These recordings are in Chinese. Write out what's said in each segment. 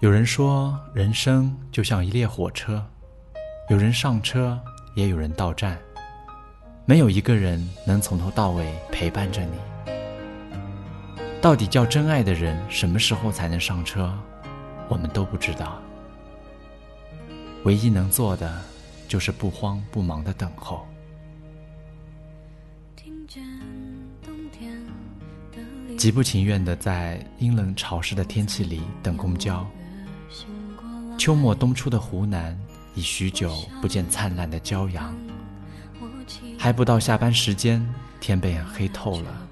有人说，人生就像一列火车，有人上车，也有人到站，没有一个人能从头到尾陪伴着你。到底叫真爱的人什么时候才能上车，我们都不知道。唯一能做的，就是不慌不忙的等候。极不情愿的在阴冷潮湿的天气里等公交。秋末冬初的湖南，已许久不见灿烂的骄阳。还不到下班时间，天被黑透了。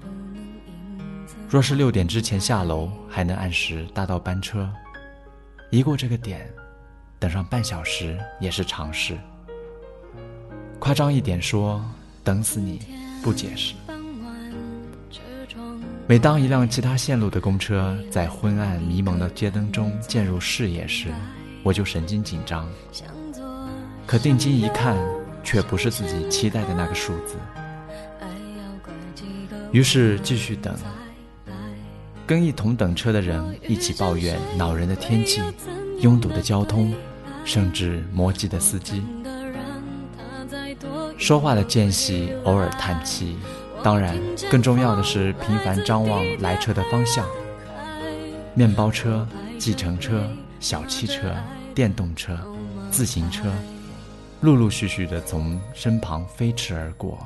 若是六点之前下楼，还能按时搭到班车。一过这个点，等上半小时也是常事。夸张一点说，等死你不解释。每当一辆其他线路的公车在昏暗迷蒙的街灯中渐入视野时，我就神经紧张，可定睛一看，却不是自己期待的那个数字。于是继续等，跟一同等车的人一起抱怨恼人的天气、拥堵的交通，甚至磨叽的司机。说话的间隙，偶尔叹气。当然，更重要的是频繁张望来车的方向。面包车、计程车。小汽车、电动车、自行车，陆陆续续的从身旁飞驰而过，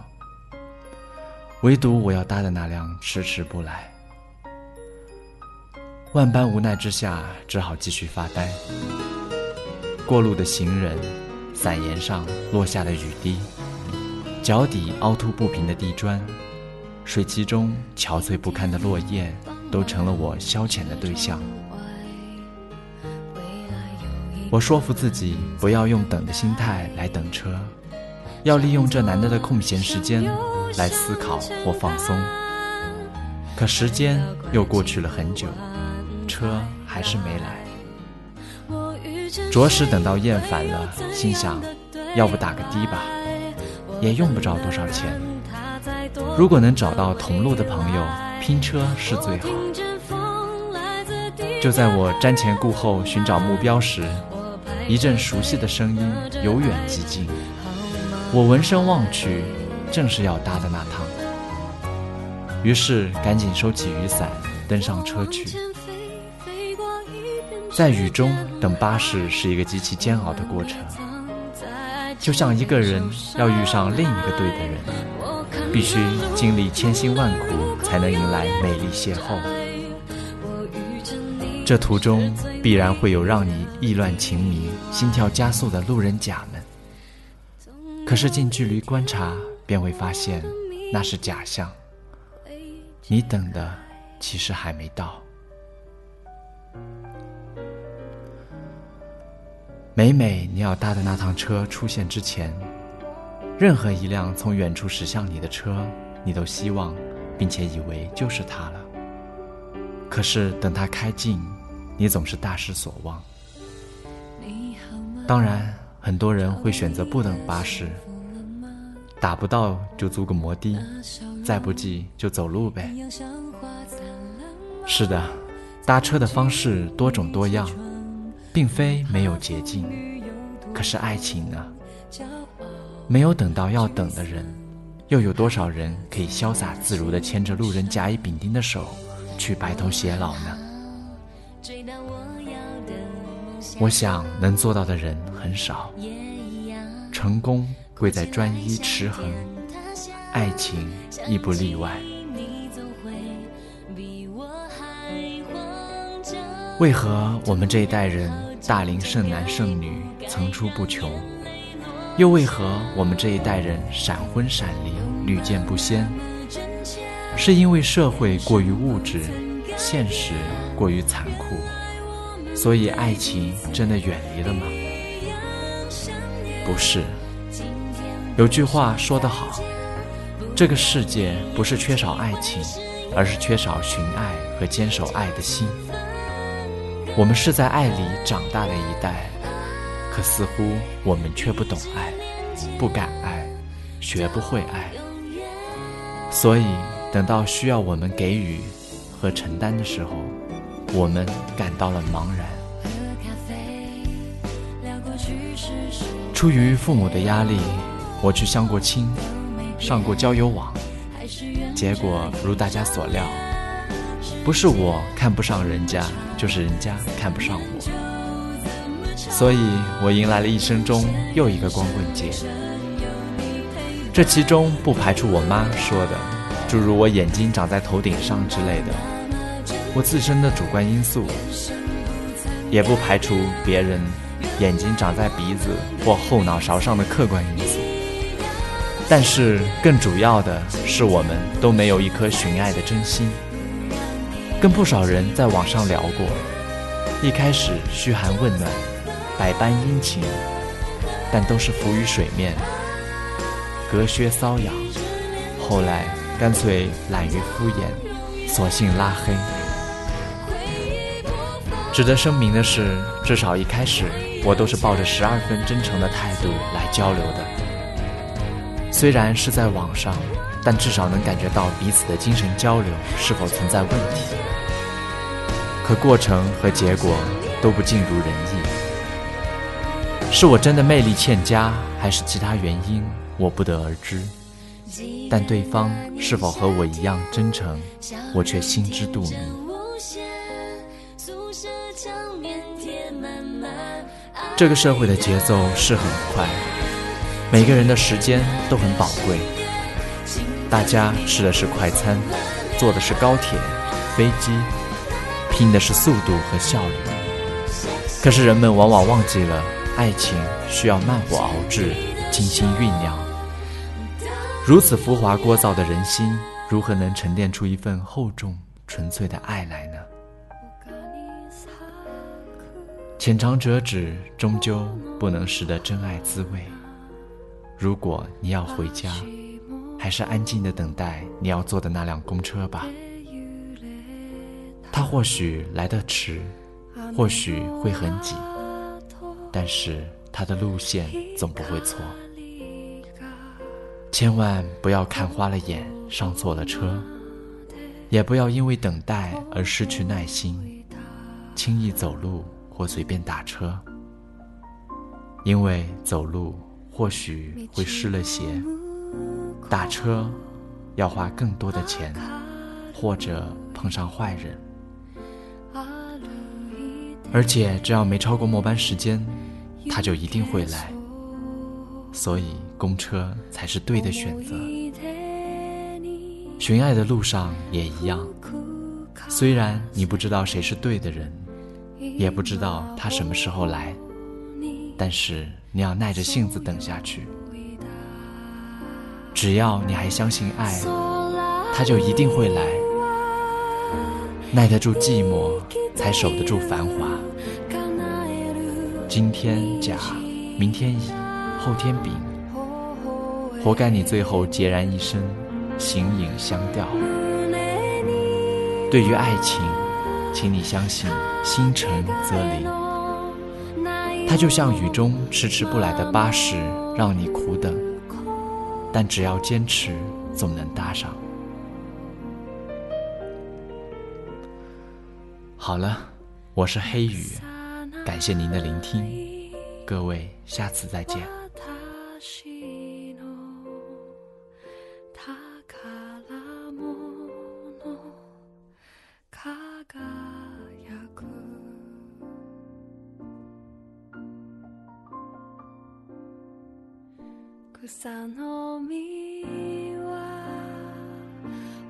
唯独我要搭的那辆迟迟不来。万般无奈之下，只好继续发呆。过路的行人，伞沿上落下的雨滴，脚底凹凸不平的地砖，水汽中憔悴不堪的落叶，都成了我消遣的对象。我说服自己不要用等的心态来等车，要利用这难得的空闲时间来思考或放松。可时间又过去了很久，车还是没来，着实等到厌烦了，心想，要不打个的吧，也用不着多少钱。如果能找到同路的朋友，拼车是最好。就在我瞻前顾后寻找目标时，一阵熟悉的声音由远及近，我闻声望去，正是要搭的那趟。于是赶紧收起雨伞，登上车去。在雨中等巴士是一个极其煎熬的过程，就像一个人要遇上另一个对的人，必须经历千辛万苦才能迎来美丽邂逅。这途中必然会有让你意乱情迷、心跳加速的路人甲们，可是近距离观察便会发现那是假象。你等的其实还没到。每每你要搭的那趟车出现之前，任何一辆从远处驶向你的车，你都希望并且以为就是它了。可是等它开近，你总是大失所望。当然，很多人会选择不等巴士，打不到就租个摩的，再不济就走路呗。是的，搭车的方式多种多样，并非没有捷径。可是爱情呢？没有等到要等的人，又有多少人可以潇洒自如地牵着路人甲乙丙丁的手，去白头偕老呢？我想能做到的人很少，成功贵在专一持恒，爱情亦不例外。为何我们这一代人大龄剩男剩女层出不穷？又为何我们这一代人闪婚闪离屡见不鲜？是因为社会过于物质，现实过于残酷。所以，爱情真的远离了吗？不是。有句话说得好，这个世界不是缺少爱情，而是缺少寻爱和坚守爱的心。我们是在爱里长大的一代，可似乎我们却不懂爱，不敢爱，学不会爱。所以，等到需要我们给予和承担的时候，我们感到了茫然。出于父母的压力，我去相过亲，上过交友网，结果如大家所料，不是我看不上人家，就是人家看不上我，所以我迎来了一生中又一个光棍节。这其中不排除我妈说的，诸如我眼睛长在头顶上之类的，我自身的主观因素，也不排除别人眼睛长在鼻子或后脑勺上的客观因素。但是更主要的是，我们都没有一颗寻爱的真心。跟不少人在网上聊过，一开始嘘寒问暖，百般殷勤，但都是浮于水面。隔靴搔痒，后来干脆懒于敷衍，索性拉黑。值得声明的是，至少一开始我都是抱着十二分真诚的态度来交流的。虽然是在网上，但至少能感觉到彼此的精神交流是否存在问题。可过程和结果都不尽如人意，是我真的魅力欠佳，还是其他原因？我不得而知，但对方是否和我一样真诚，我却心知肚明。这个社会的节奏是很快，每个人的时间都很宝贵。大家吃的是快餐，坐的是高铁、飞机，拼的是速度和效率。可是人们往往忘记了，爱情需要慢火熬制，精心酝酿。如此浮华聒噪的人心，如何能沉淀出一份厚重纯粹的爱来呢？浅尝辄止，终究不能识得真爱滋味。如果你要回家，还是安静的等待你要坐的那辆公车吧。它或许来得迟，或许会很挤，但是它的路线总不会错。千万不要看花了眼，上错了车；也不要因为等待而失去耐心，轻易走路或随便打车。因为走路或许会湿了鞋，打车要花更多的钱，或者碰上坏人。而且只要没超过末班时间，他就一定会来。所以，公车才是对的选择。寻爱的路上也一样，虽然你不知道谁是对的人，也不知道他什么时候来，但是你要耐着性子等下去。只要你还相信爱，他就一定会来。耐得住寂寞，才守得住繁华。今天甲，明天乙。后天丙，活该你最后孑然一身，形影相吊。对于爱情，请你相信，心诚则灵。它就像雨中迟迟不来的巴士，让你苦等，但只要坚持，总能搭上。好了，我是黑雨，感谢您的聆听，各位，下次再见。草の実は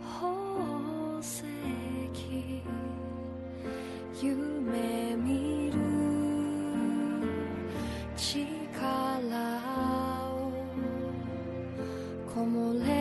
宝石夢見る力を木漏れ